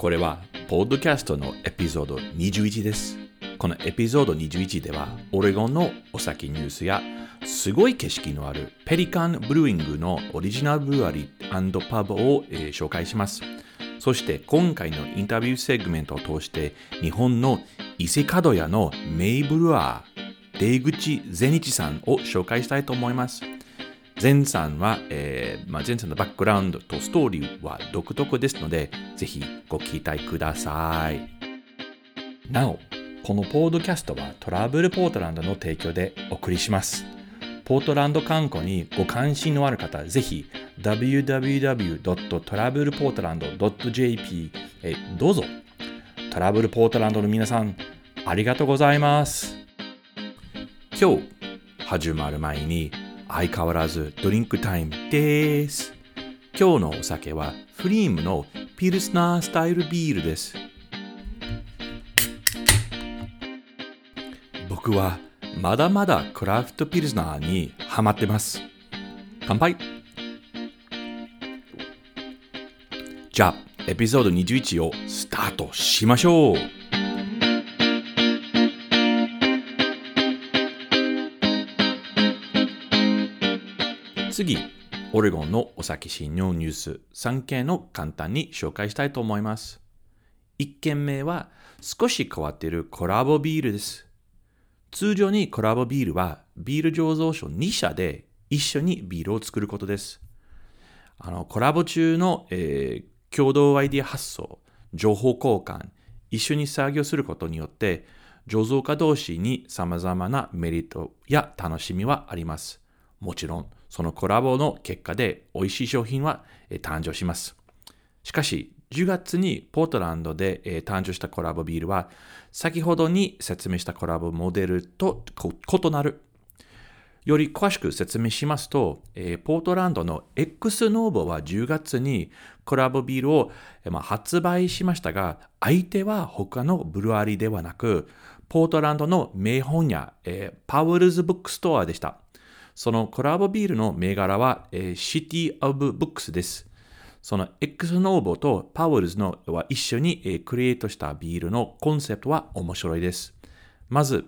これは、ポッドキャストのエピソード21です。このエピソード21では、オレゴンのお酒ニュースや、すごい景色のあるペリカンブルーイングのオリジナルブルワリーパブを、えー、紹介します。そして今回のインタビューセグメントを通して日本の伊勢門屋のメイブルワー出口善日さんを紹介したいと思います。善さんは、えーまあ、善さんのバックグラウンドとストーリーは独特ですので、ぜひご期待ください。なお、このポードキャストはトラブルポートランドの提供でお送りします。ポートランド観光にご関心のある方、ぜひ www.travelportland.jp へどうぞ。トラブルポートランドの皆さん、ありがとうございます。今日始まる前に相変わらずドリンクタイムです。今日のお酒はフリームのピルスナースタイルビールです。僕はまだまだクラフトピルスナーにハマってます。乾杯じゃあ、エピソード21をスタートしましょう次、オレゴンのお酒新のニュース3件の簡単に紹介したいと思います。1件目は少し変わっているコラボビールです。通常にコラボビールはビール醸造所2社で一緒にビールを作ることです。あのコラボ中の、えー、共同アイディア発想、情報交換、一緒に作業することによって醸造家同士に様々なメリットや楽しみはあります。もちろん、そのコラボの結果で美味しい商品は、誕生します。しかし、10月にポートランドで、誕生したコラボビールは、先ほどに説明したコラボモデルと異なる。より詳しく説明しますと、ポートランドの X ノーボは10月にコラボビールを、発売しましたが、相手は他のブルワリではなく、ポートランドの名本屋、 Powell's Bookstore でした。そのコラボビールの銘柄は、えー、 City of Books です。その X ノーボとパワルズのは一緒にクリエイトしたビールのコンセプトは面白いです。まず、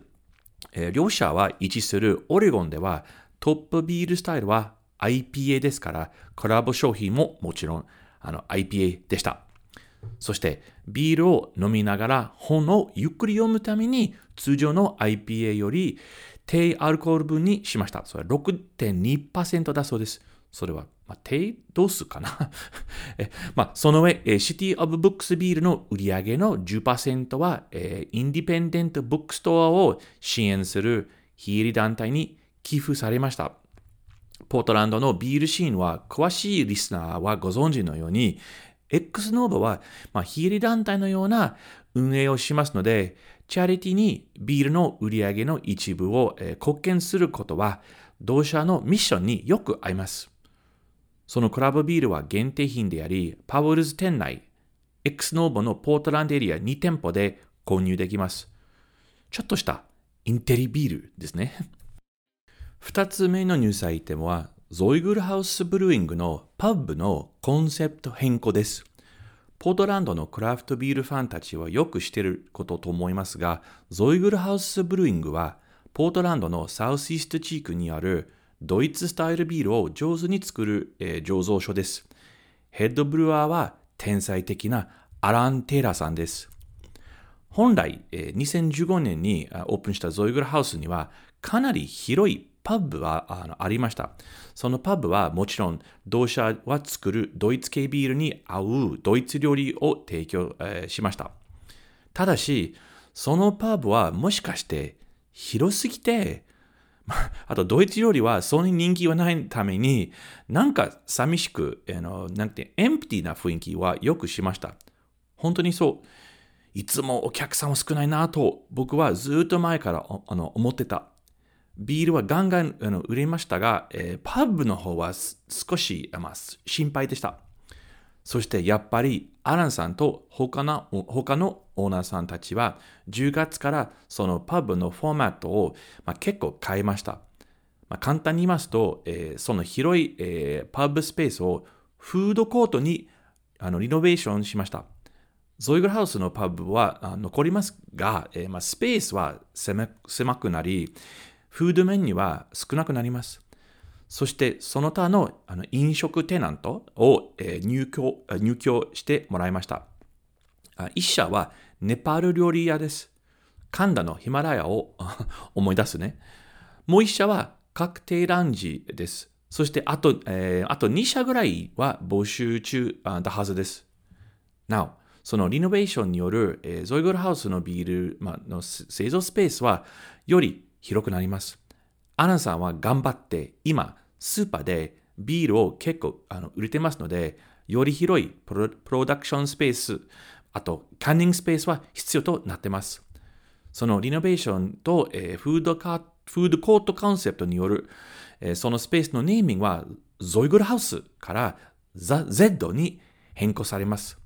両者は位置するオレゴンではトップビールスタイルは IPA ですから、コラボ商品ももちろんあの IPA でした。そして、ビールを飲みながら本をゆっくり読むために通常の IPA より低アルコール分にしました。それは6.2%だそうです。それはまあ、低度数かな？え、まあ、その上、 City of Books ビールの売り上げの10%は、えー、 independent bookstore を支援する非営利団体に寄付されました。ポートランドのビールシーンは詳しいリスナーはご存知のように、X ノーバは、まあ、非営利団体のような運営をしますので、チャリティにビールの売り上げの一部を、えー、貢献することは、同社のミッションによく合います。そのコラボビールは限定品であり、 Powell's 店内、X ノーボのポートランドエリア2店舗で購入できます。ちょっとしたインテリビールですね。二つ目のニュースアイテムは、 Zoiglhaus Brewing のパブのコンセプト変更です。ポートランドのクラフトビールファンたちはよく知っていることと思いますが、ゾイグルハウスブルーイングは、ポートランドのサウスイースト地区にあるドイツスタイルビールを上手に作る、えー、醸造所です。ヘッドブルワーは天才的なアラン・テイラーさんです。本来、え、2015年にオープンしたゾイグルハウスにはかなり広いパブはあのありました。そのパブはもちろん同社は作るドイツ系ビールに合うドイツ料理を提供、えー、しました。ただし、そのパブはもしかして広すぎて あと、ドイツ料理はそんなに人気はないために、なんか寂しく、あのなんて、エンプティな雰囲気はよくしました。本当にそう。いつもお客さんは少ないなと僕はずっと前からあの思ってた。ビールはガンガン売れましたが、えー、パブの方は少し、まあ、心配でした。そしてやっぱりアランさんと他の他のオーナーさんたちは10月からそのパブのフォーマットを、まあ、結構変えました。まあ、簡単に言いますと、えー、その広い、えー、パブスペースをフードコートにあのリノベーションしました。ゾイグルハウスのパブは残りますが、えーまあ、スペースは狭くなり、フードメニューは少なくなります。そしてその他のあの飲食テナントを、え、入居入居してもらいました。一社はネパール料理屋です。神田のヒマラヤを 思い出すね。もう一社は確定ランジです。そしてあと、えー、あと2社ぐらいは募集中だはずです。なお、そのリノベーションによる、えー、ゾイグルハウスのビール、ま、の製造スペースはより広くなります。アランさんは頑張って今、スーパーでビールを結構あの売れてますので、より広いプロダクションスペース、あとカンニングスペースは必要となってます。そのリノベーションと、えー、フードカフードコートコンセプトによる、えー、そのスペースのネーミングはゾイグルハウスからザ・ゼッドに変更されます。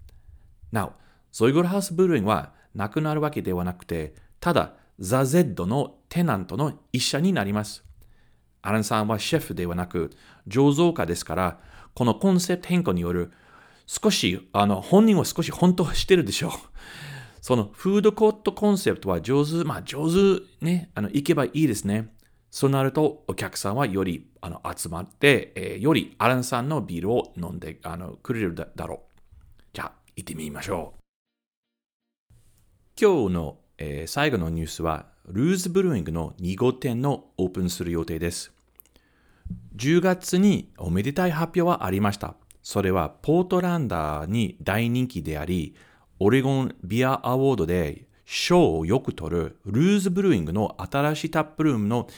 なお、ゾイグルハウスブルーインはなくなるわけではなくて、ただザ・ゼッドのテナントの一社になります。アランさんはシェフではなく醸造家ですから、このコンセプト変更による少し、あの、本人は少し本当はしてるでしょう。そのフードコートコンセプトは上手、まあ上手ね、あの、行けばいいですね。そうなると、お客さんはよりあの集まって、えー、よりアランさんのビールを飲んであのくれるだろう。じゃあ、行ってみましょう。今日の、えー、最後のニュースは、ルーズブルーイングの2号店のオープンする予定です。10月におめでたい発表はありました。それはポートランダーに大人気であり、オレゴンビアアワードで賞をよく取るルーズブルーイングの新しいタップルームの、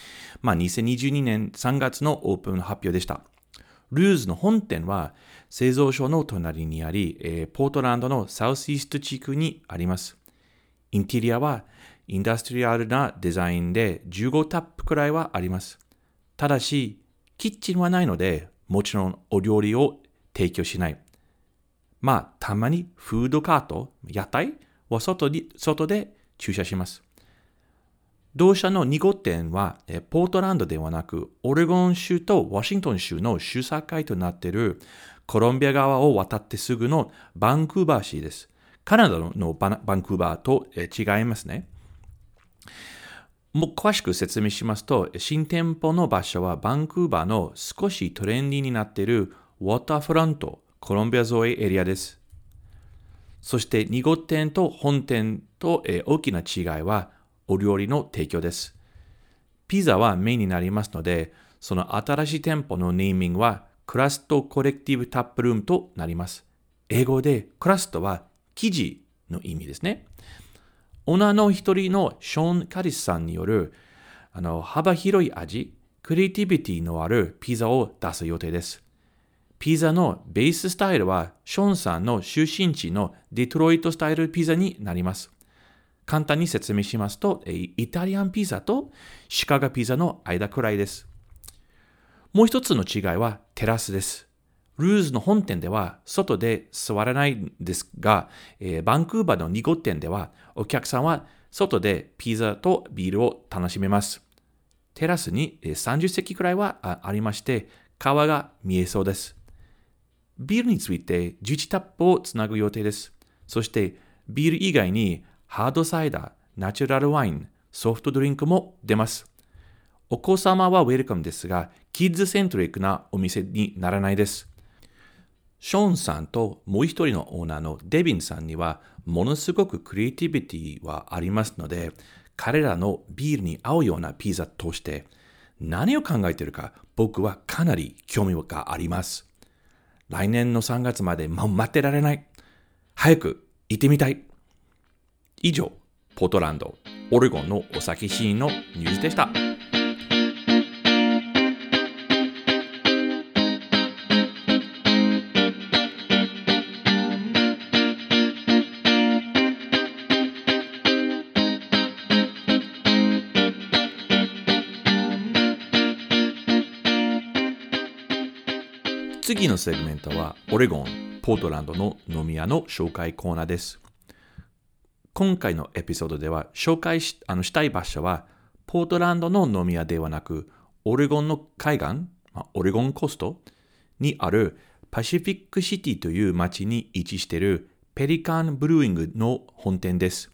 まあ、2022年3月のオープン発表でした。ルーズの本店は製造所の隣にあり、えー、ポートランドのサウスイースト地区にあります。インテリアはインダストリアルなデザインで15タップくらいはあります。ただし、キッチンはないので、もちろんお料理を提供しない。まあ、たまにフードカート、屋台は外に外で駐車します。同社の2号店は、ポートランドではなく、オレゴン州とワシントン州の州境となっているコロンビア川を渡ってすぐのバンクーバー市です。カナダのバンクーバーと違いますね。もう詳しく説明しますと、新店舗の場所はバンクーバーの少しトレンディになっているウォーターフロント、コロンビア沿いエリアです。そして2号店と本店と、大きな違いはお料理の提供です。ピザはメインになりますので、その新しい店舗のネーミングはクラストコレクティブタップルームとなります。英語でクラストは生地の意味ですね。オーナーの一人のショーン・カリスさんによるあの幅広い味、クリエイティビティのあるピザを出す予定です。ピザのベーススタイルはショーンさんの出身地のデトロイトスタイルピザになります。簡単に説明しますと、イタリアンピザとシカゴピザの間くらいです。もう一つの違いはテラスです。ルーズの本店では外で座らないんですが、えー、バンクーバーの2号店ではお客さんは外でピザとビールを楽しめます。テラスに30席くらいはありまして、川が見えそうです。ビールについて11タップをつなぐ予定です。そしてビール以外にハードサイダー、ナチュラルワイン、ソフトドリンクも出ます。お子様はウェルカムですが、キッズセントリックなお店にならないです。ショーンさんともう一人のオーナーのデビンさんにはものすごくクリエイティビティはありますので、彼らのビールに合うようなピザとして何を考えているか僕はかなり興味があります。来年の3月まで待ってられない。早く行ってみたい。以上、ポートランド、オレゴンのお酒シーンのニュースでした。次のセグメントはオレゴン、ポートランドの飲み屋の紹介コーナーです。今回のエピソードでは紹介しあのしたい場所はポートランドの飲み屋ではなくオレゴンの海岸、ま、オレゴンコストにあるパシフィックシティという街に位置しているペリカンブルーイングの本店です。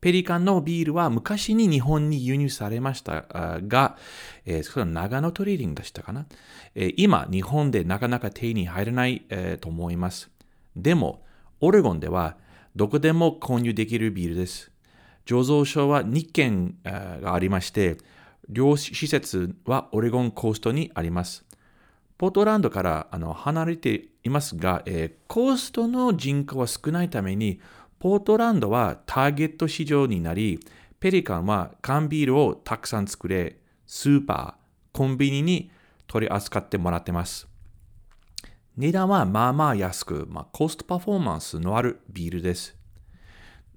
ペリカンのビールは昔に日本に輸入されましたが、えー、それは長野トレーディングでしたかな、えー、今、日本でなかなか手に入らない、えー、と思います。でも、オレゴンではどこでも購入できるビールです。醸造所は2軒がありまして、両施設はオレゴンコーストにあります。ポートランドからあの離れていますが、えー、コーストの人口は少ないために、ポートランドはターゲット市場になり、ペリカンは缶ビールをたくさん作れ、スーパー、コンビニに取り扱ってもらってます。値段はまあまあ安く、まあ、コストパフォーマンスのあるビールです。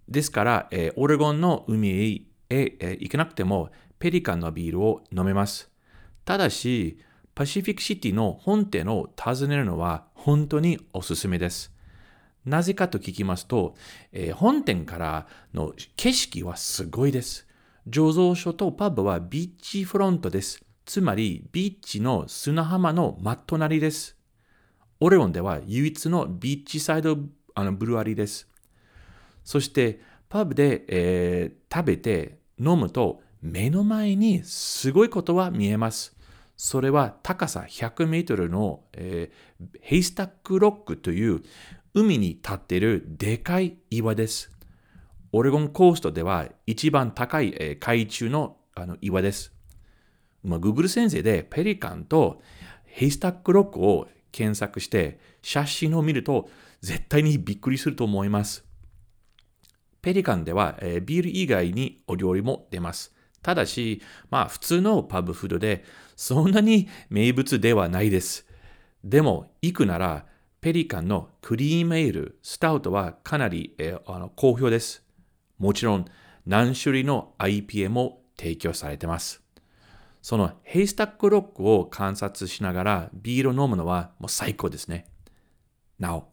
ですから、えー、オレゴンの海へ、えー、行けなくても、ペリカンのビールを飲めます。ただし、パシフィックシティの本店を訪ねるのは本当におすすめです。なぜかと聞きますと、えー、本店からの景色はすごいです。醸造所とパブはビーチフロントです。つまり、ビーチの砂浜の真隣です。オレオンでは唯一のビーチサイドあのブルワリーです。そして、パブで、えー、食べて飲むと目の前にすごいことは見えます。それは高さ100メートルの、えー、ヘイスタックロックという海に立っているでかい岩です。オレゴンコーストでは一番高い、え海中のあの岩です。まあ、Google 先生でペリカンとヘイスタックロックを検索して写真を見ると絶対にびっくりすると思います。ペリカンでは、えー、ビール以外にお料理も出ます。ただし、まあ普通のパブフードでそんなに名物ではないです。でも行くならペリカンのクリームエール、スタウトはかなり、えー、あの好評です。もちろん何種類の IPA も提供されています。そのヘイスタックロックを観察しながらビールを飲むのはもう最高ですね。なお、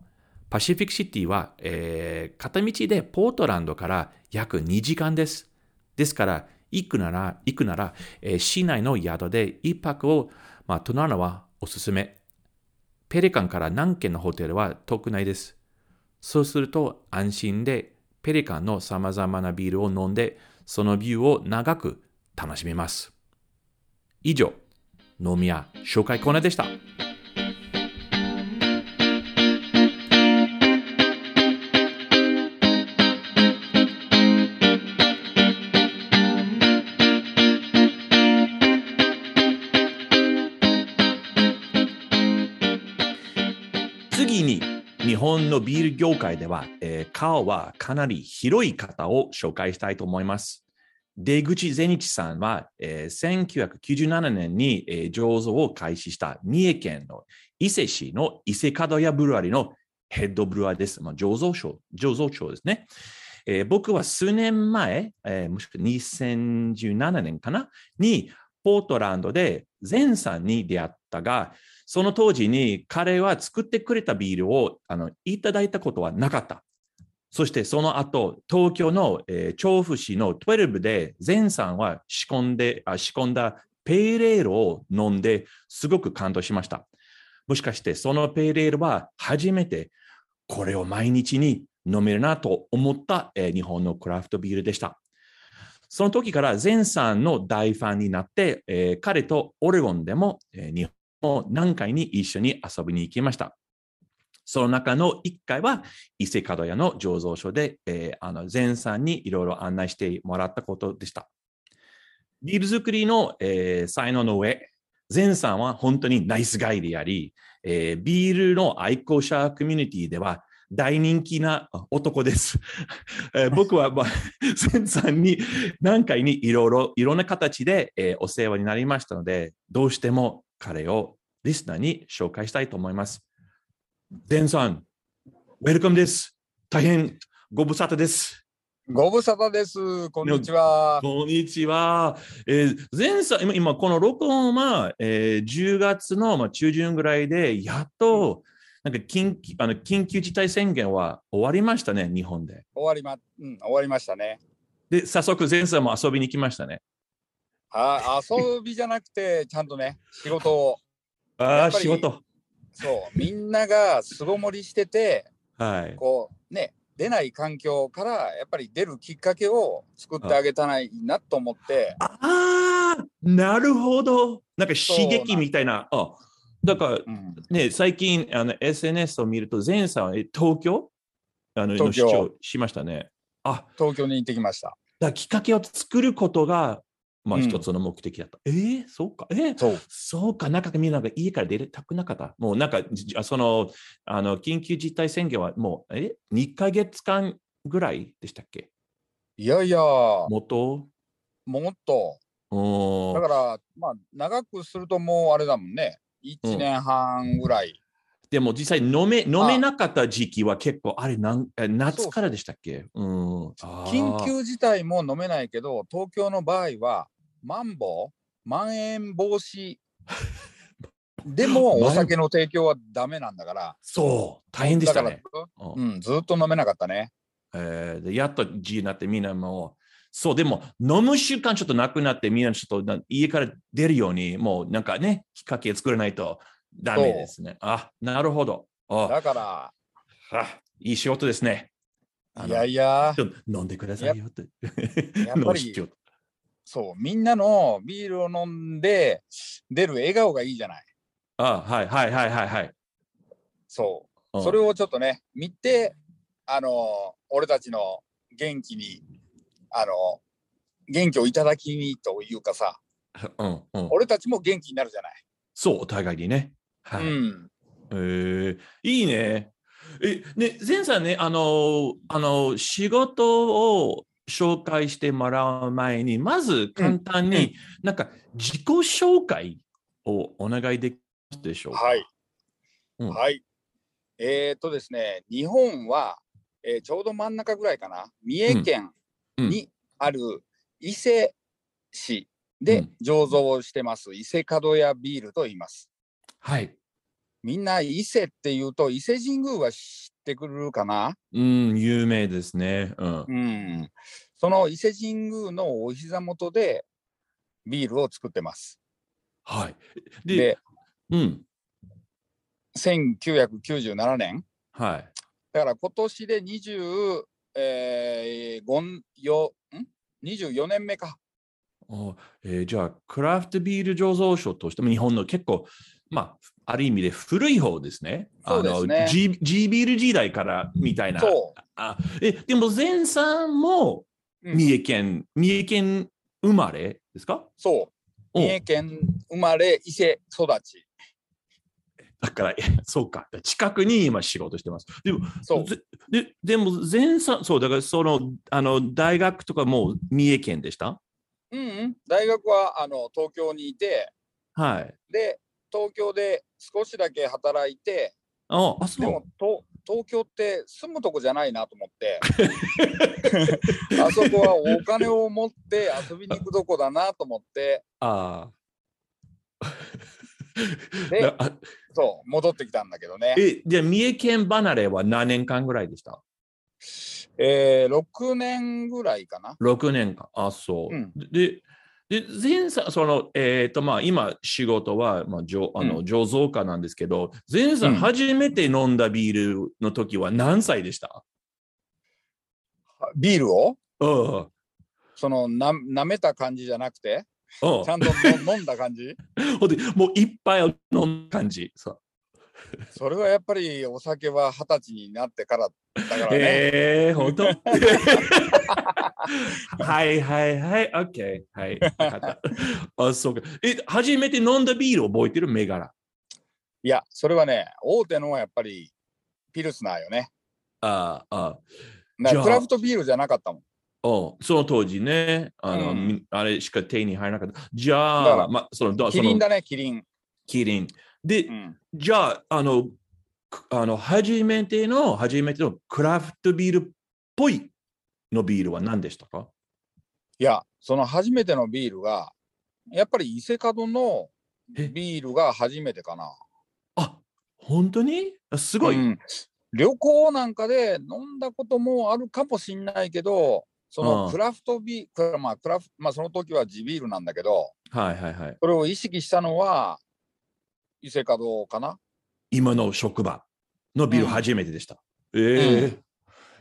パシフィックシティは、えー、片道でポートランドから約2時間です。ですから、行くなら、行くなら、えー、市内の宿で一泊を、まあ、泊まるのはおすすめ。ペリカンから何軒のホテルは遠くないです。そうすると安心でペリカンの様々なビールを飲んで、そのビューを長く楽しめます。以上、飲み屋紹介コーナーでした。次に、日本のビール業界では、えー、顔はかなり広い方を紹介したいと思います。出口善一さんは、えー、1997年に、えー、醸造を開始した三重県の伊勢市の伊勢門屋ブルワリのヘッドブルワーです。まあ、醸造所、醸造所ですね。えー、僕は数年前、えー、もしくは2017年かな？に、ポートランドで善さんに出会ったが、その当時に彼は作ってくれたビールをあのいただいたことはなかった。そしてその後、東京の、えー、調布市の12で、前さんは仕込んであ仕込んだペーレールを飲んですごく感動しました。もしかしてそのペーレールは初めてこれを毎日に飲めるなと思った、えー、日本のクラフトビールでした。その時から前さんの大ファンになって、えー、彼とオレゴンでも、えー、日も何回に一緒に遊びに行きました。その中の1回は伊勢門屋の醸造所で、えー、あの前さんにいろいろ案内してもらったことでした。ビール作りの、えー、才能の上、前さんは本当にナイスガイであり、えー、ビールの愛好者コミュニティでは大人気な男です。えー、僕は、まあ、前さんに何回にいろいろ、いろんな形で、えー、お世話になりましたので、どうしても彼をリスナーに紹介したいと思います。デンさん、ウェルカムです。大変ご無沙汰です。ご無沙汰です。こんにちは。こんにちは。えー前さ今、今この録音は、えー10月の、まあ、中旬ぐらいで、やっと、なんか緊急あの緊急事態宣言は終わりましたね、日本で。終わりま、うん、終わりましたね。で、早速、前さんも遊びに来ましたね。あ、遊びじゃなくて、ちゃんとね、仕事を。ああ、仕事。そう、みんなが巣ごもりしてて、はい。こう、ね、出ない環境から、やっぱり出るきっかけを作ってあげたらいいなと思って、ああ、なるほど。なんか刺激みたいな。あだから、うん、ね、最近あの SNS を見ると、前さん東京？あのの東京主張しましたね。あ東京に行ってきました。だきっかけを作ることが、まあ、うん一つの目的だった。えー、そうか。えー、そう。そうか。なんかみんなが家から出たくなかった。もうなんか、その、あの、緊急事態宣言はもう、え ?2 ヶ月間ぐらいでしたっけ？いやいや、も元っと、おーだから、まあ、長くするともうあれだもんね。1年半ぐらい。でも実際飲め飲めなかった時期は結構、あれなんえ夏からでしたっけ？うん。緊急事態も飲めないけど、東京の場合は、マンボウ、まん延防止 でもお酒の提供はダメなんだから、そう、大変でしたね。うんうん、ずっと飲めなかったね。えーでやっと自由になってみんなもう、そう、でも飲む習慣ちょっとなくなってみんなちょっとな家から出るように、もうなんかね、きっかけ作らないとダメですね。あ、なるほど。あだから、あいい仕事ですね。いやいや、ちょっと飲んでくださいよって。やっぱり そう、みんなのビールを飲んで出る笑顔がいいじゃない。あはいはいはいはいはい。そうう。んそれをちょっとね、見て、あの、俺たちの元気に、あの、元気をいただきにというかさ、うんうん、俺たちも元気になるじゃない。そう、お互いにね。はい。うん。えーいいね。え、ね、前さんね、あの、あの、仕事を紹介してもらう前に、まず簡単に、なんか自己紹介をお願いできますでしょうか？はい。うんはい。えっ、とですね、日本は、えーちょうど真ん中ぐらいかな、三重県うんにある伊勢市でうん醸造してます、伊勢門屋ビールと言います。はい。みんな伊勢っていうと伊勢神宮は知ってくるかな？うん、有名ですね。うん。うん。その伊勢神宮のお膝元でビールを作ってます。はい。で、で、うん。1997年はい。だから今年で20、えー、5よん？24年目か。おえーじゃあ、クラフトビール醸造所としても日本の結構、まあ、ある意味で古い方ですね。そうですねあの G, G ビール時代からみたいな。そあえでも、前さんもう。うん三重県、三重県生まれですか？そう。お三重県生まれ、伊勢育ち。だから、えそうか。近くに今仕事してます。でも、そう。ぜででも、前さん、そう、だからその、あの、大学とかも三重県でした？うんうん。大学はあの東京にいて、はい。で、東京で少しだけ働いて、あ、あそうでも。と東京って住むとこじゃないなと思って、あそこはお金を持って遊びに行くとこだなと思って、あであ。あそう、戻ってきたんだけどね。え、じゃあ、三重県離れは何年間ぐらいでした？えー、6年ぐらいかな。6年間。あ、そう。うんで、で、前さん、その、えっ、と、まあ、今、仕事は、まあ、じょあのうん。醸造家なんですけど、前さん、うん。初めて飲んだビールの時は何歳でした？ビールを？うん。そのな舐めた感じじゃなくて、うん。ちゃんとの 飲んだ感じ？ほんでもう一杯を飲む感じ。そう それはやっぱりお酒は二十歳になってからだからね。えー、本当？はいはいはい、OK。はい。あ、そうか。え、初めて飲んだビール覚えてる銘柄？いや、それはね、大手のはやっぱりピルスナーよね。ああ、あらクラフトビールじゃなかったもん。おその当時ね、あの、うんみあれしか手に入らなかった。じだゃあ、ま、その、だそのキリンだね、キリン。キリン。で、うん、じゃあ、あの、くあの、初めての、初めてのクラフトビールっぽいのビールは何でしたか？いや、その初めてのビールが、やっぱり伊勢門のえ？ビールが初めてかな。あ本当に？あすごい。うん旅行なんかで飲んだこともあるかもしんないけど、そうんのクラフトビール、まあ、クラフまあ、その時は地ビールなんだけど、はいはいはい。それを意識したのは、伊勢門かな？今の職場のビール初めてでした。ええ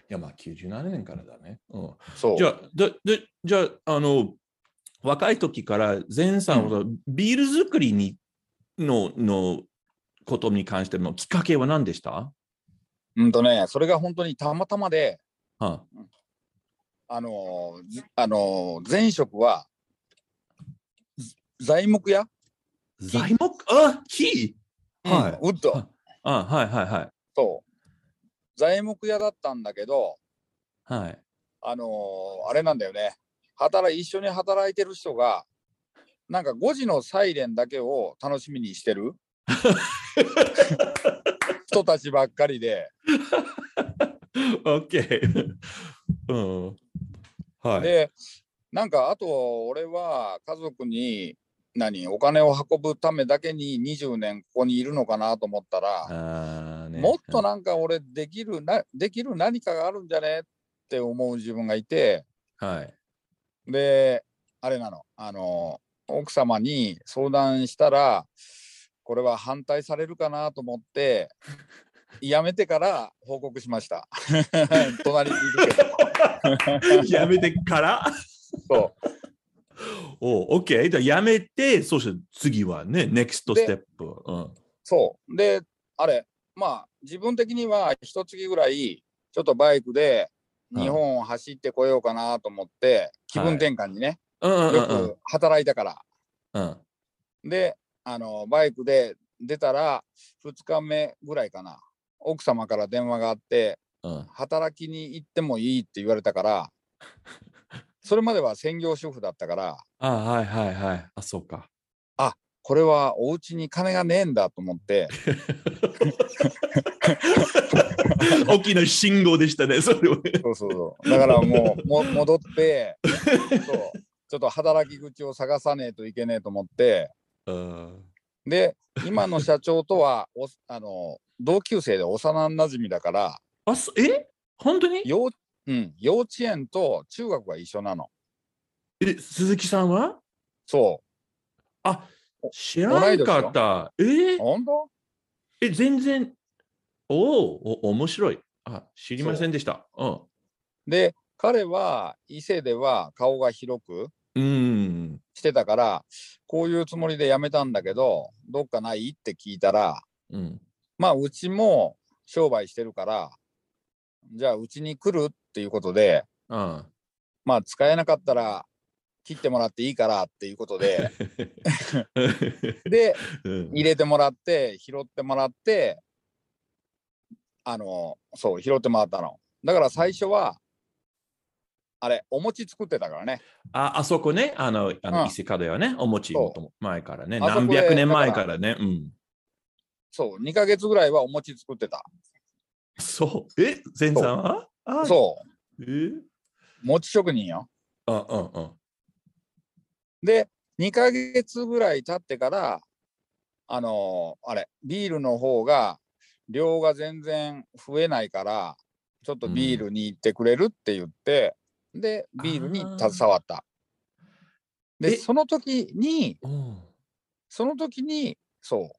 いや、まあ97年からだね。うん、そう。じゃあ、ででじゃあ、あの、若い時から前さんはビール作りにののことに関してのきっかけは何でした？うんとね、それが本当にたまたまで、はあのーずあのー前職は、ず材木屋、材木？あ木？はいうんウッド、はあはいはいはい。そう。材木屋だったんだけど、はい。あのーあれなんだよね。働い一緒に働いてる人が、なんか5時のサイレンだけを楽しみにしてる 人たちばっかりで、OK うん。はい。で、なんかあと俺は家族に何お金を運ぶためだけに20年ここにいるのかなと思ったら、ねもっとなんか俺できるなできる何かがあるんじゃね？って思う自分がいて、はい。で、あれなの、あの、奥様に相談したら、これは反対されるかなと思って、やめてから報告しました。隣にいるけど。やめてから？そうお OK。じゃあやめて、そして次はね、NEXT ステップ。うん。そう。で、あれ、まあ、自分的には一月ぐらい、ちょっとバイクではい日本を走ってこようかなと思って、気分転換にね、うんうんようんく働いたから。うん。で、あの、バイクで出たら、2日目ぐらいかな。奥様から電話があって、うん。働きに行ってもいいって言われたから、それまでは専業主婦だったから、あはいはいはい。あ、そうか。これはお家に金がねえんだと思って、大きな信号でしたね、それは。そうそうそう。だからもう、も戻って、そう、ちょっと働き口を探さねえといけねえと思って、うんで、今の社長とは、おあの、同級生で幼馴染だから、あ、そえ？本当に？幼,、うん、幼稚園と中学が一緒なの。え、鈴木さんは？そあお、知らなかった。え？う。本当？え、全然。おお、お面白い。あ、知りませんでした。うん。で、彼は伊勢では顔が広くうん。してたから、こういうつもりで辞めたんだけど、どっかない？って聞いたら、うん。まあ、うちも商売してるから、じゃあ、うちに来るっていうことで、あまあ、使えなかったら切ってもらっていいからっていうことで、で、うん入れてもらって、拾ってもらって、あの、そう、拾ってもらったの。だから最初は、あれ、お餅作ってたからね。あ、あそこね、あの、あのうん伊勢門屋ね、お餅そうもとも前からね、何百年前だかからね。うん。そう、2ヶ月ぐらいはお餅作ってた。そう。え、前さんは？あそう、え？餅職人よ。あ、うんうん。で、2ヶ月ぐらい経ってから、あのあれ、ビールの方が、量が全然増えないから、ちょっとビールに行ってくれるって言って、で、ビールに携わった。で、えその時に、うん。その時に、そう、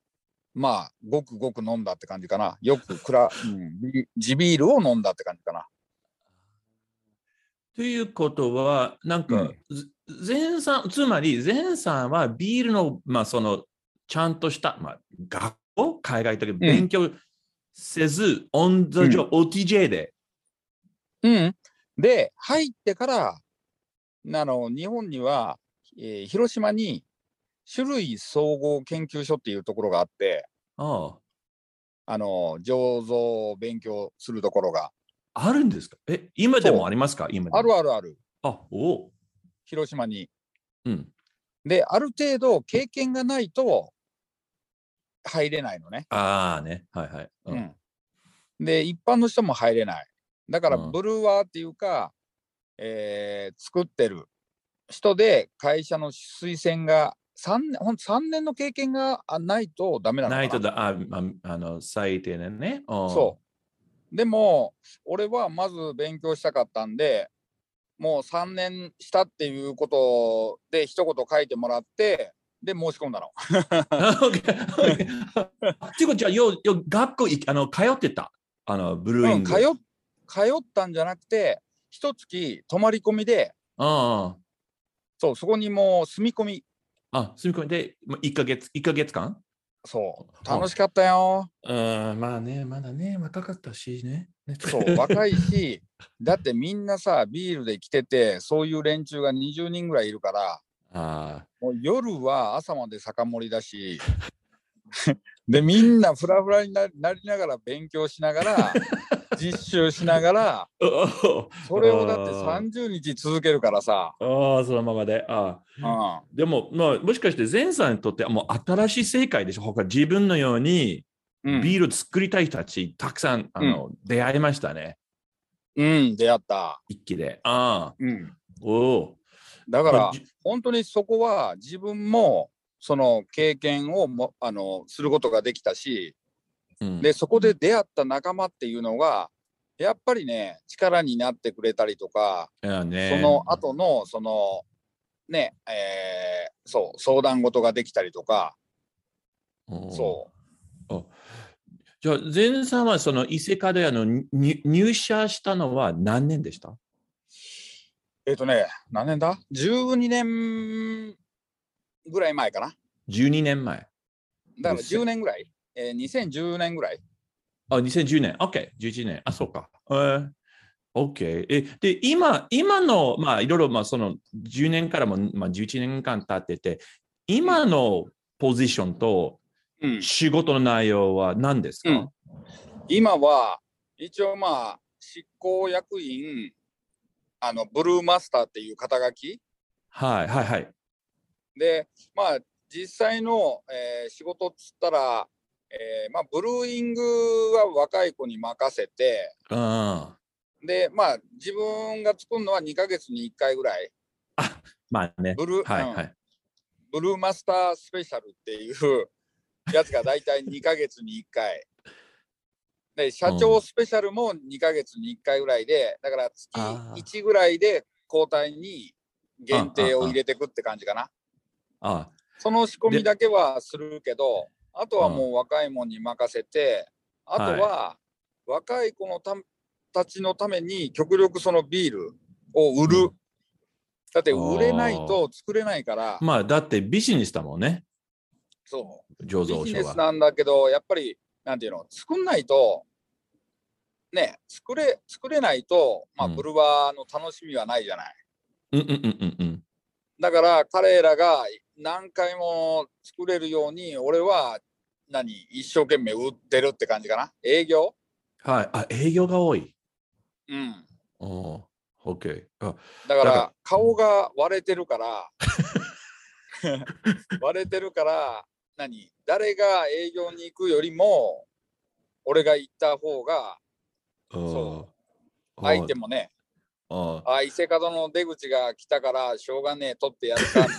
まあ、ごくごく飲んだって感じかな。よくくら、うん、ビ地ビールを飲んだって感じかな。ということは、なんか前さん、つまり前さんはビールの、まあ、その、ちゃんとした、まあ、学校、海外的に勉強せず、オン・ザ・ジョ、OTJ で。うん。で、入ってから、あの、日本には、えー広島に種類総合研究所っていうところがあって、ああの、醸造を勉強するところが。あ、あるんですか？え、今でもありますか？今あるあるある。あ、おう広島に。うん。で、ある程度経験がないと入れないのね。ああね。はいはい。うん。で、一般の人も入れない。だから、うんブルワーっていうか、えー作ってる人で会社の推薦が3年ほん3年の経験があないとダメなのかなないとだ、あ、ああの、最低年ね。そそう。でも、俺はまず勉強したかったんで、もう3年したっていうことで一言書いてもらって、で、申し込んだの。う。っていうことじゃあ、よ、よ、学校い、あの、通ってた？あの、ブルーイうん、ング。通っ通ったんじゃなくて、一月泊まり込みで、あそう、そこにもう住み込み。あ。あ、住み込みで、ま1ヶ月、一ヶ月間？そう、楽しかったよ。うん、まあね、まだね、若かったしね。ねそう、若いし、だってみんなさ、ビールで来てて、そういう連中が20人ぐらいいるから、あもう夜は朝まで酒盛りだし、で、みんなフラフラにななりながら勉強しながら、実習しながら、それをだってあ30日続けるからさ、ああ、そのままで。ああ。うん、でも、まあ、もしかして、前さんにとってはもう新しい世界でしょ？他自分のようにうん、ビール作りたい人たち、たくさんあの、出会いましたね。うん、出会った。一気で。ああ。うん、おお。だから本当にそこは自分も、その経験をもあのすることができたし、うん。で、そこで出会った仲間っていうのが、やっぱりね、力になってくれたりとか、ね、その後の、その、ね、えーそう、相談事ができたりとか、うん。そじゃあ、前さんはその伊勢カであのに入社したのは何年でした？う。えっ、とね、何年だ ?12 年ぐらい前かな。?12 年前。だからですよ10年ぐらい？えー、2010年ぐらい。あ、2010年。OK。11年。あ、そうか。えー OK。え、で、今、今の、まあ、いろいろ、まあ、その10年からも、まあ、11年間経ってて、今のポジションとうん、仕事の内容は何ですか、うん今は、一応まあ、執行役員、あの、ブルーマスターっていう肩書き？はい、はい、はい。で、まあ、実際の、えー仕事っつったら、えーまあ、ブルーイングは若い子に任せて、うん。で、まあ、自分が作るのは2ヶ月に1回ぐらい、まあね。ブルー、はい、うんはい。ブルーマスタースペシャルっていう やつが大体2ヶ月に1回。で、社長スペシャルも2ヶ月に1回ぐらいで、だから月あー1ぐらいで交代に限定を入れてくって感じかな。あその仕込みだけはするけど、あとはもう若いもんに任せて、あとは若い子のたたちのために極力そのビールを売る。うんだって売れないと作れないから、まあ、だってビジネスだもんね。そう。醸造。ビジネスなんだけど、やっぱり、なんていうの、作んないと、ね、作れ、作れないと、まあ、うんブルワーの楽しみはないじゃない。うんうんうんうんうん。だから、彼らが何回も作れるように、俺は、何、一生懸命売ってるって感じかな？営業？はい。あ、営業が多い？うん。おー OK。あだからだから顔が割れてるから、割れてるから、何誰が営業に行くよりも、俺が行った方が、そ相手も。もね、ああ、伊勢門の出口が来たから、しょうがねえ、取ってやるか、み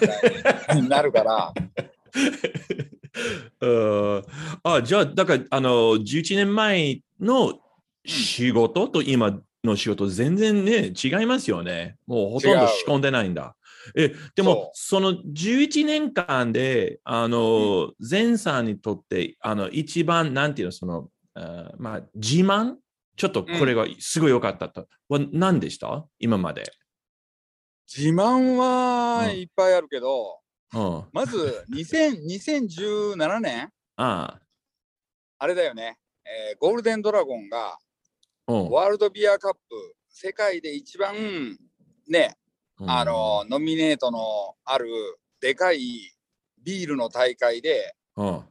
たいになるから、うん。あ、じゃあ、だから、あの、11年前の仕事と今の仕事、全然ね、違いますよね。もうほとんど仕込んでないんだ。え、でも、その11年間で、あの、前さんにとって、あの、一番、なんていうの、その、あまあ、自慢ちょっとこれがすごい良かったと。は何でした？今まで。自慢はうんいっぱいあるけど、うん。まず2000 2017 年、ああれだよね、えーゴールデンドラゴンがワールドビアカップ、世界で一番ね、うんあの、ノミネートのあるでかいビールの大会でうん。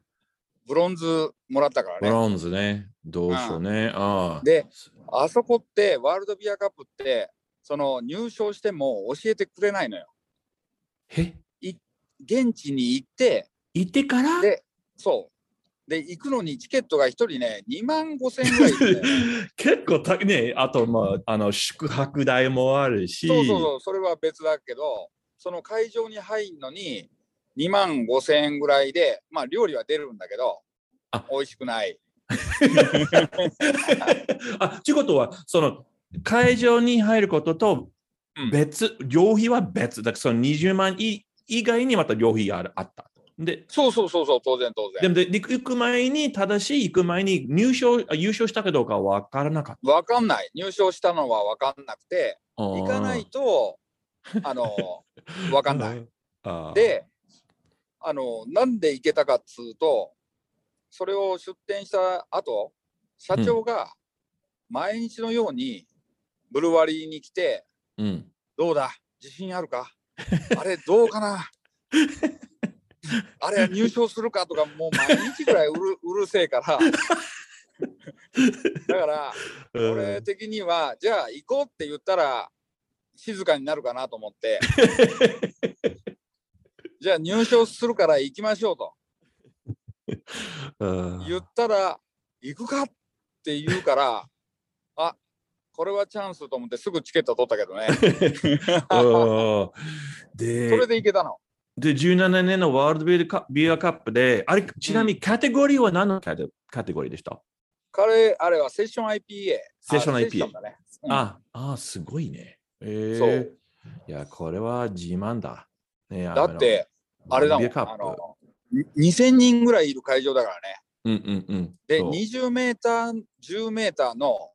ブロンズもらったからね。ブロンズね。どうしようね。ああ。で、あそこってワールドビアカップって、その入賞しても教えてくれないのよ。え？現地に行って、行ってから？で、そう。で、行くのにチケットが1人ね、2万5千円ぐらいで、ね、結構高いね。あと、まあ、あの、宿泊代もあるし。そうそうそう、それは別だけど、その会場に入るのに2万5千円ぐらいで、まあ料理は出るんだけどあ、美味しくない。あ、ということは、その、会場に入ることとうん別、料費は別。だからその20万以以外にまた料費があるあった。で、そうそうそうそう、当然当然。でもで行く前に、正しい行く前に入賞、あ優勝したかどうかは分からなかっわかんない。入賞したのはわかんなくて、た。行かないと、あの、わかんない。で、あの、なんで行けたかっつうと、それを出店した後、社長が毎日のようにブルワリーに来て、うん。どうだ？自信あるか？あれどうかな？あれ入賞するかとかもう毎日ぐらいうる うるせえから。だから俺的にはじゃあ行こうって言ったら静かになるかなと思ってじゃあ入賞するから行きましょうと。うん。言ったら行くかって言うからあこれはチャンスと思ってすぐチケット取ったけどね。うんでそれで行けたの。で、17年のワールドビールカビアカップで、あれ、ちなみにカテゴリーは何のカテカテゴリーでした、彼あれはセッション IPA セッションあ IPA だね、うん。ああ、すごいね。えー、そう。いや、これは自慢だ。ね、だって、あれだもん。あのに2000人ぐらいいる会場だからね。うんうんうん。で、そう20メーター、10メーターの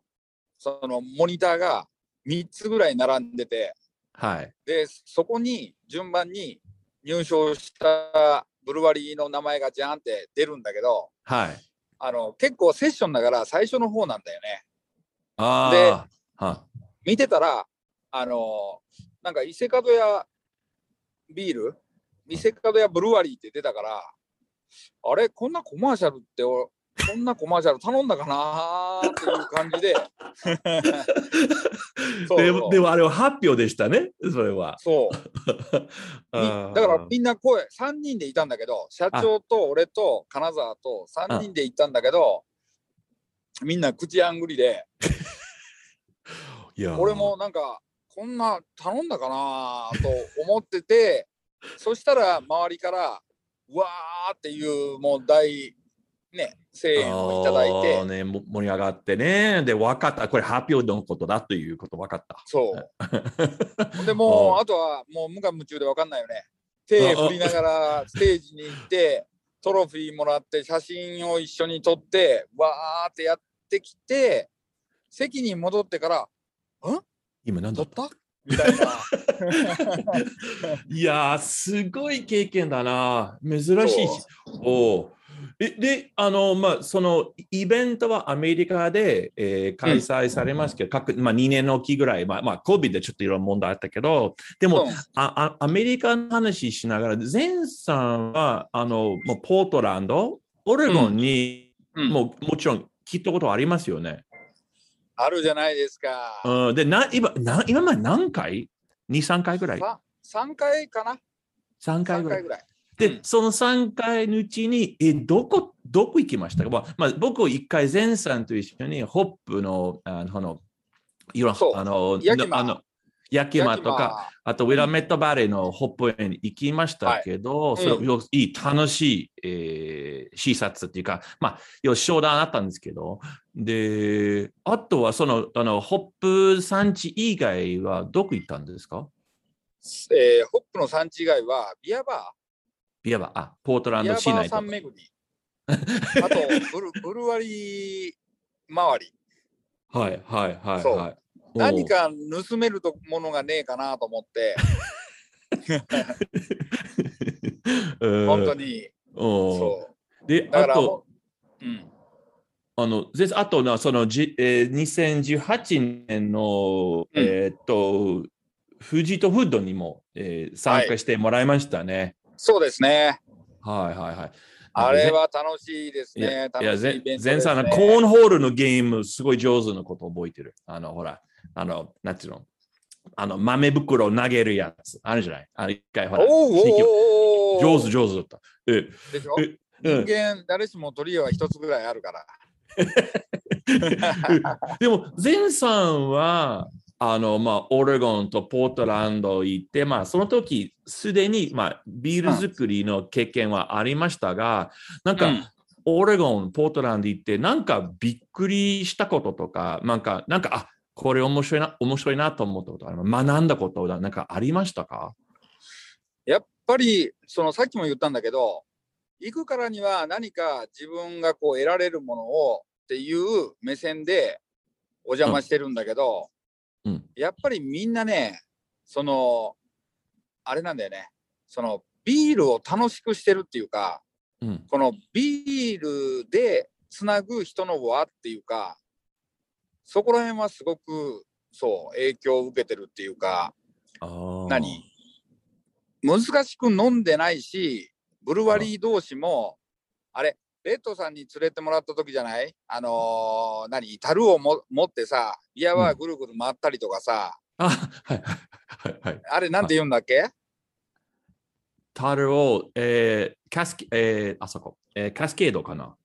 そのモニターが3つぐらい並んでて、はい。で、そこに順番に入賞したブルワリーの名前がジャーンって出るんだけど、はい。あの結構セッションだから最初の方なんだよね。ああ。は見てたら、あのなんか伊勢門屋ビール、伊勢門屋ブルワリーって出たから、あれ、こんなコマーシャルってお、こんなコマーシャル頼んだかなーっていう感じで。そうでもあれは発表でしたね、それは。そう。だからみんな声、3人でいたんだけど、社長と俺と金沢と3人で行ったんだけど、みんな口あんぐりで、いやー。俺もなんかこんな頼んだかなと思っててそしたら周りからうわーっていうもう大ね声援をいただいてね、も盛り上がってね。で、分かった。これ発表のことだということ分かった。そう でもうあとはもう無我夢中で分かんないよね手振りながらステージに行ってトロフィーもらって写真を一緒に撮ってわーってやってきて席に戻ってから今何だ撮っった？みたいな。いやー、すごい経験だな。珍しいし。おで、あの、まあ、そのイベントはアメリカで、えー開催されますけど、各まあ、2年の期ぐらい、まあ、まあ、COVID でちょっといろんな問題あったけど、でも、うん。ああアメリカの話しながら、ゼンさんは、あの、もうポートランド、オレゴンに、うん。もうもちろん聞いたことありますよね。あるじゃないですか。うん、でな今な、今まで何回 ?2、3回ぐらい？さ3回かな3回 ?3 ぐらい。で、うんその3回のうちに、え、どこ、どこ行きましたか、まあまあ、僕、1回、前さんと一緒に、ホップの、あの、いろんそうあの、あの、ヤキマとか、あと、ウィラメットバレーのホップ園に行きましたけど、はいそれ、よいい、楽しい、えー、視察っていうか、まあ、よ商談あったんですけど、で、あとは、その、あの、ホップ産地以外は、どこ行ったんですか？えーホップの産地以外は、ビアバいわば、あ、ポートラー、ンビアバード市内とか。さん巡り。あとブル、ブルワリー周り。はい、はい、はい、はい。何か盗めるとものがねえかなと思って、うん、本当に。そそう。で、あと、うん。あの、ぜあとな、その、じえー、2018年の、うんえーっと、富士とフッドにも、えー参加してもらいましたね。そうですね。はい、はい、はい。あれは楽しいですね。いや、前さん。コーンホールのゲーム、すごい上手なこと覚えてる。あの、ほら、あの、なんていうの？あの、豆袋投げるやつ。あるじゃない？あの、一回、ほら、お上手、上手だった。えでしょ？え人間、誰しも取り柄は一つぐらいあるから。でも、前さんは、あの、まあ、オレゴンとポートランド行って、まあ、その時、すでに、まあ、ビール作りの経験はありましたが、なんか、うん。オレゴン、ポートランド行って、なんかびっくりしたこととか、なんか、なんか、あ、これ面白いな、面白いなと思ったこと、あの学んだこと、なんかありましたか？やっぱり、そのさっきも言ったんだけど、行くからには何か自分がこう得られるものをっていう目線でお邪魔してるんだけど、うん。やっぱりみんなね、その、あれなんだよね、そのビールを楽しくしてるっていうか、うん。このビールでつなぐ人の輪っていうか、そこら辺はすごくそう影響を受けてるっていうか、何？難しく飲んでないし、ブルワリー同士も、あれ、レッドさんに連れてもらった時じゃない？あのー何？樽をも持ってさ、ビアバーぐるぐる回ったりとかさ、あ、はいはいはい。はい。あれなんて言うんだっけ？タルを、えー、カスケ、えー、あそこ、えー、カスケードかな。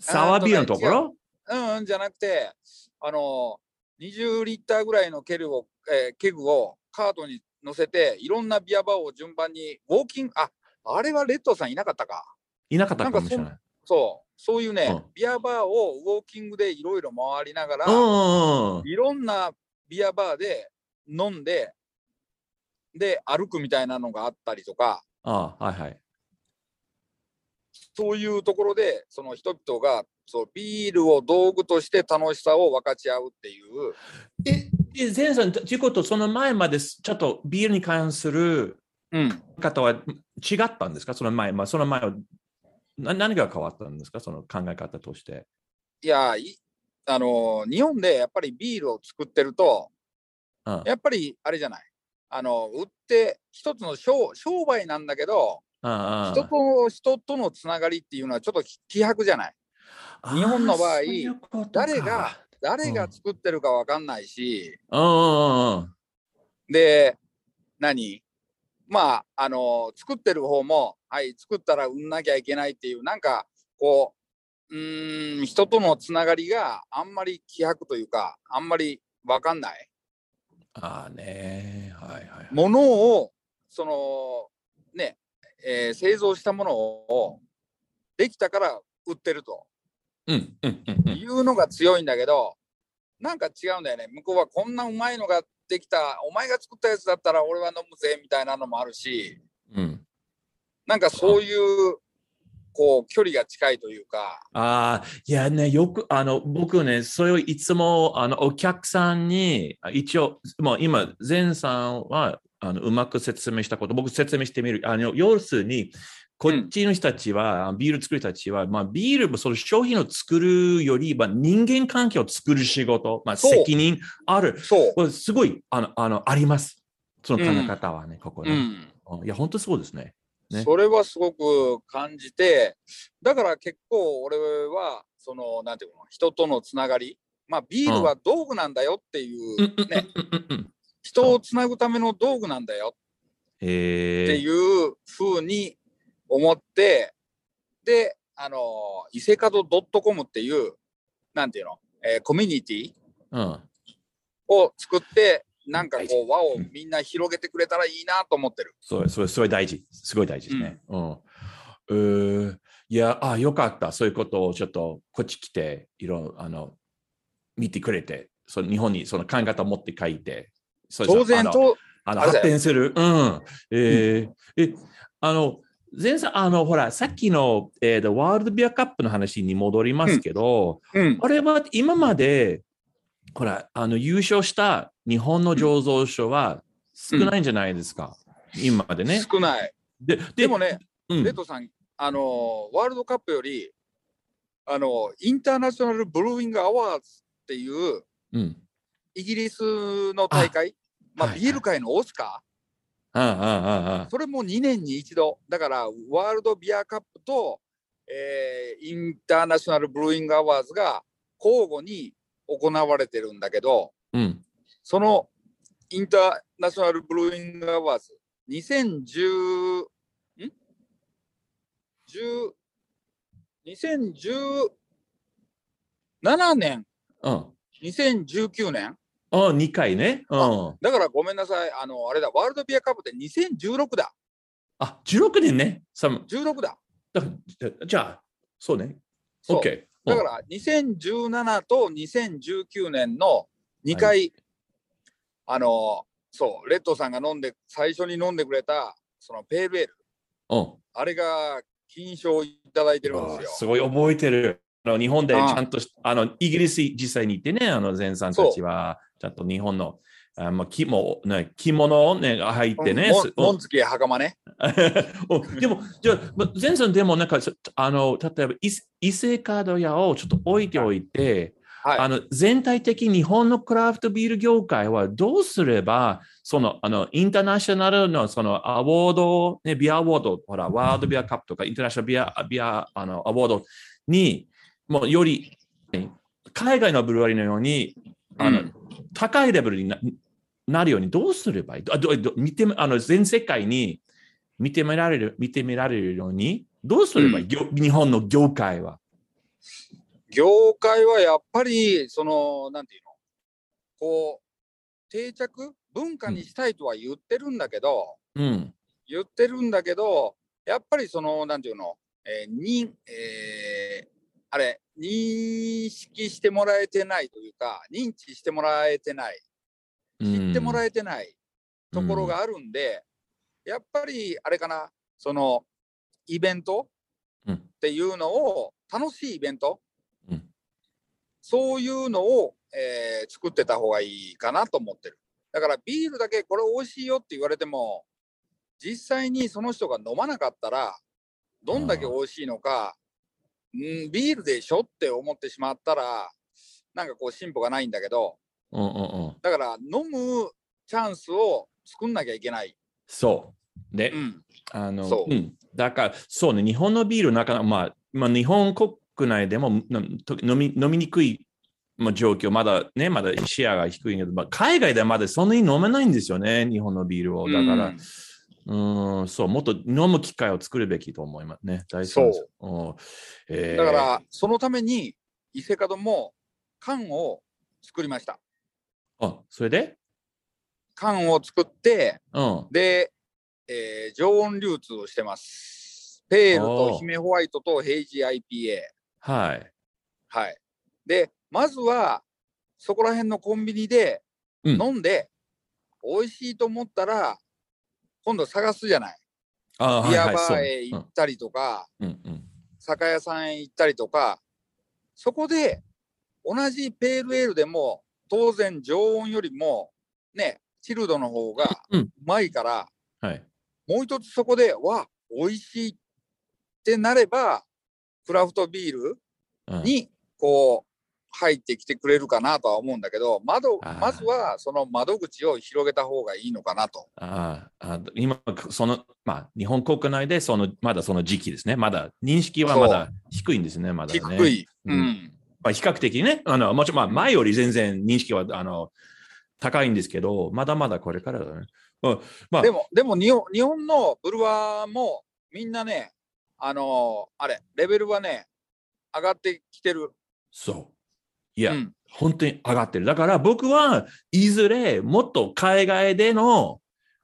サワービールのところ？うん、うん、じゃなくて、あのー、20リッターぐらいのケルを、えーケグをカートに乗せて、いろんなビアバーを順番に、ウォーキング、あ、あれはレッドさんいなかったか。いなかったかもしれない。そう、そういうね、うんビアバーをウォーキングでいろいろ回りながら。いろんなビアバーで飲んで、で、歩くみたいなのがあったりとか、あはいはい。そういうところで、その人々がそうビールを道具として楽しさを分かち合うっていう、え、え前さん、ということ、その前までちょっとビールに関するうん、方は違ったんですか？その前、まあ、その前はな何が変わったんですか？その考え方として。いやいあの日本でやっぱりビールを作ってると、うん。やっぱりあれじゃない、あの売って一つの商商売なんだけど、あ人と人とのつながりっていうのはちょっと希薄じゃない。日本の場合誰が、誰が作ってるかわかんないし、で、何？まあ、あの作ってる方も、はい、作ったら売んなきゃいけないっていう、なんか、こう、うーん、人とのつながりがあんまり希薄というか、あんまりわかんない。ああね、はいはいはい。ものを、その、ね、えー製造したものを、できたから売ってるとうんうんうんうんいうのが強いんだけど、なんか違うんだよね。向こうはこんなうまいのができた、お前が作ったやつだったら俺は飲むぜみたいなのもあるし、うん。なんかそういう、こう、距離が近いというか、ああ、いやね、よく、あの、僕ね、それをいつも、あの、お客さんに、あ一応、もう今、前さんは、あの、うまく説明したこと、僕説明してみる。あの、要するに、こっちの人たちは、ビール作る人たちは、まあ、ビールもその商品を作るより、まあ、人間関係を作る仕事、まあ、責任ある。そう。すごい、あの、あの、あります。その考え方はね、ここね。うん。うんいや、本当そうですね。ねそれはすごく感じて、だから結構俺は、その、なんていうの、人とのつながり、まあビールは道具なんだよっていう、うんうんね、うんうんうん。人をつなぐための道具なんだよ。っていうふうに思って、で、あの、伊勢門 .com っていう、なんていうの、えーコミュニティうん。を作って、なんか大こう輪をみんな広げてくれたらいいなと思ってる。それ、それ、それ大事。すごい大事ですね。うん。えーいや、あ、よかった。そういうことをちょっと、こっち来て、いろあの、見てくれて、その日本にその考え方を持って書いて、そう当然と、あの発展する。うん。えーえ、あの、前さん、あの、ほら、さっきの、えーとワールドビアカップの話に戻りますけど、うん、あれは今まで、ほら、あの、優勝した日本の醸造所は少ないんじゃないですか？今までね。少ない。で、でもね、うんレッドさん、あのワールドカップより、あのインターナショナルブルーイングアワーズっていううん。イギリスの大会、まあ、はいビール界のオスカそれも2年に一度、だからワールドビアカップと、えーインターナショナルブルーイングアワーズが交互に行われてるんだけど、うん。そのインターナショナルブルーイングアワーズ、2010、ん？10 2017年、うん。2019年？あ、2回ね。うん。だからごめんなさい、あの、あれだ、ワールドビアカップって2016だ。あ、16年ね。さ16だ。だじゃあ、そうね。そう OK。だから2017と2019年の2回、あの、そう、レッドさんが飲んで、最初に飲んでくれた、そのペールエール、うん。あれが金賞いただいてるんですよ。すごい覚えてる。あの日本でちゃんとしあのイギリス実際に行ってね、あの前さんたちはちゃんと日本のあまあ、着もね着物を、ね、入ってね。紋付き袴ね。おでも、じゃあ、ま前さんでもなんか、そあの例えば伊伊勢カード屋をちょっと置いておいて、はい。あの全体的に日本のクラフトビール業界はどうすれば、そのあのインターナショナルのそのアワード、ね、ビアアワード、ほら、ワールドビアカップとかインターナショナルビアビアあのアワードに、もうよりね海外のブルワリーのように、あのうん高いレベルにななるようにどうすればいい？どどど見てあの全世界に見てみられる見てみられるように？どうすればいい、業日本の業界は。業界はやっぱり、その、なんていうの、こう、定着？文化にしたいとは言ってるんだけど、うん。言ってるんだけど、やっぱりその、なんていうの、えーに、えーあれ、認識してもらえてないというか、認知してもらえてない、知ってもらええてないところがあるんで、やっぱり、あれかな、その、イベントうん。っていうのを、楽しいイベント、うん。そういうのを、えー作ってた方がいいかなと思ってる。だからビールだけこれ美味しいよって言われても、実際にその人が飲まなかったら、どんだけ美味しいのか、うん、ビールでしょって思ってしまったら、なんかこう進歩がないんだけど、うんうんうん。だから飲むチャンスを作んなきゃいけない。そう。で、うん。あの、そううん。だから、そうね、日本のビールなかなか、まあ、まあ、日本国内でも飲み飲みにくい、まあ、状況、まだね、まだシェアが低いけど、まあ、海外ではまだそんなに飲めないんですよね、日本のビールを。だから、うん、そう、もっと飲む機会を作るべきと思いますね。大事なんですよ。うんえーだから、そのために、伊勢門も缶を作りました。あ、それで？缶を作って、うん。で、えー常温流通をしてます。ペールと姫ホワイトとヘイジ IPA。はい。はい。で、まずは、そこら辺のコンビニでうん飲んで、美味しいと思ったら、今度探すじゃない。ビアバーへ行ったりとか、うんうん酒屋さんへ行ったりとか、そこで同じペールエールでも、当然常温よりも、ね、チルドの方がうんうまいから、はい。もう一つそこで、わ、美味しいってなれば、クラフトビールうんに、こう、入ってきてくれるかなとは思うんだけど、窓まずはその窓口を広げた方がいいのかなと。ああ今、その、まあ、日本国内でその、まだその時期ですね。まだ、認識はまだ低いんですね、まだね。低い。ううんん。まあ、比較的ね、あのもちろん、まあ、前より全然認識はあの高いんですけど、まだまだこれからだね。うんまあ、でも、でも日本、日本のブルワーもみんなね、あのーあれ、レベルはね、上がってきてる。そう。いや、うん本当に上がってる。だから僕はいずれもっと海外での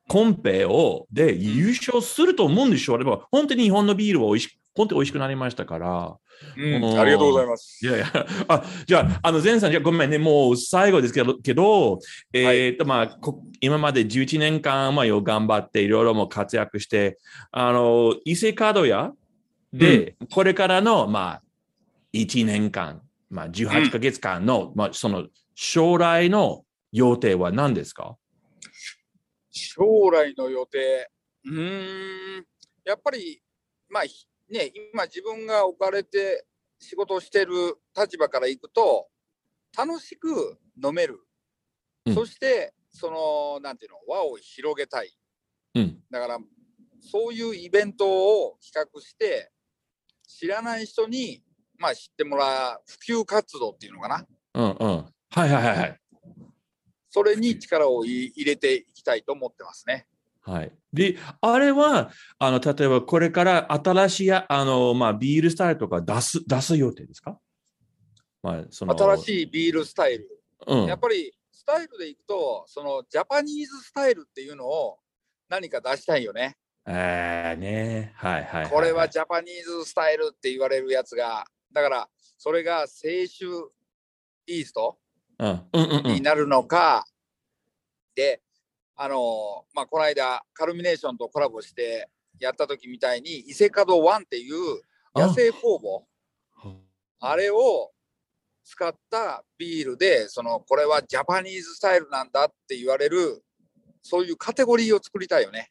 コンペをで優勝すると思うんでしょう。でも本当に日本のビールは美味し本当に美味しくなりましたから。うん。う。んありがとうございます。いやいや、あじゃあ、あの、前さん、じゃあごめんね、もう最後ですけど、けどえっと、まあ、こ今まで11年間、まあ、よ頑張って、いろいろも活躍して、あの、伊勢カード屋で、これからの、まあ、1年間、まあ、18ヶ月間の、まあ、その、将来の予定は何ですか？将来の予定。うーん。やっぱり、まあ、ひね、今自分が置かれて仕事をしてる立場からいくと、楽しく飲める。うんそして、その、なんていうの、輪を広げたい。うん。だから、そういうイベントを企画して、知らない人に、まあ、知ってもらう、普及活動っていうのかな。うんうん。はいはいはいはい。それに力をい入れていきたいと思ってますね。はい。で、あれは、あの、例えばこれから新しい、あの、まあ、ビールスタイルとか出す、出す予定ですか？まあ、その。新い。しいビールスタイル。うん。やっぱりスタイルでいくと、そのジャパニーズスタイルっていうのを何か出したいよね。ええね。はいはいいい。これはジャパニーズスタイルって言われるやつが、だからそれが清酒イースト。になるのか、で、あのまあ、この間、カルミネーションとコラボしてやった時みたいに、伊勢門ワンっていう野生酵母、あれを使ったビールで、そのこれはジャパニーズスタイルなんだって言われる、そういうカテゴリーを作りたいよね。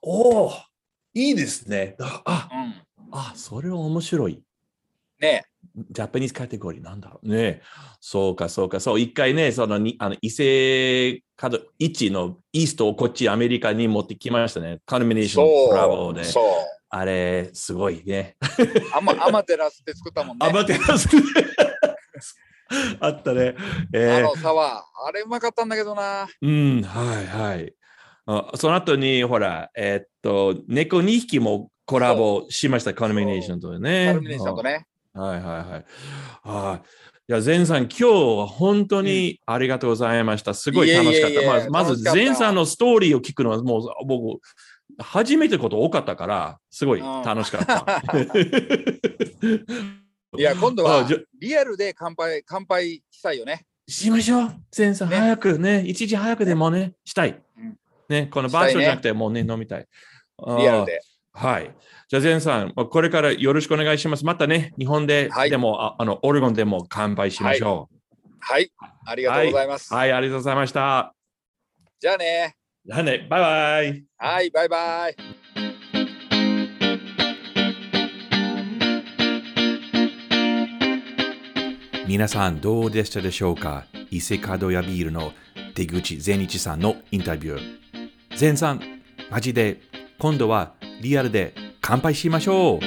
おおいいですね。あ、うん、あ、それは面白い。ねジャパニーズカテゴリーなんだろうね。そうか、そうか、そう。一回ね、そのに、あの、伊勢角1のイーストをこっちアメリカに持ってきましたね。カルミネーションコラボで。そう。あれ、すごいね。アマアマテラスって作ったもんね。あ、待ってます。あったね。えーあのサワー。あれうまかったんだけどな。うん、はいはい。あその後に、ほら、えーっと、猫2匹もコラボしました、カルミネーションとね。カルミネーションとね。はいはいはい。あーいや、ゼンさん、今日は本当にありがとうございました。すごい楽しかった。まず、まず楽しかったゼンさんのストーリーを聞くのは、もう僕、初めてこと多かったから、すごい楽しかった。いや、今度はリアルで乾杯、乾杯したいよね。しましょう。ゼンさん、ね早くね、一時早くでもね、したいうん。ね、このバーチャルじゃなくて、もうね、飲みたい。リアルで。はい。じゃあ、ゼンさん、これからよろしくお願いします。またね、日本で、はいでもあ、あの、オレゴンでも乾杯しましょはい。ありがとうございます。う。はい、ありがとうございました。じゃあね。じゃあね、バイバイ。はい、バイバイ。皆さんどうでしたでしょうか？伊勢門屋ビールの出口善一さんのインタビュー。善さん、マジで今度はリアルで乾杯しましょう。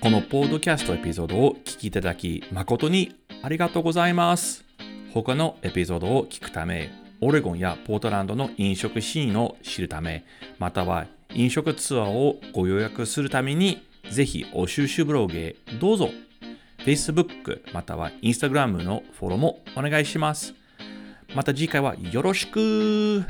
このポッドキャストエピソードを聞きいただき誠にありがとうございます。他のエピソードを聞くため、オレゴンやポートランドの飲食シーンを知るため、または飲食ツアーをご予約するために、ぜひお収集ブログへどうぞ。Facebook または Instagram のフォローもお願いします。また次回はよろしく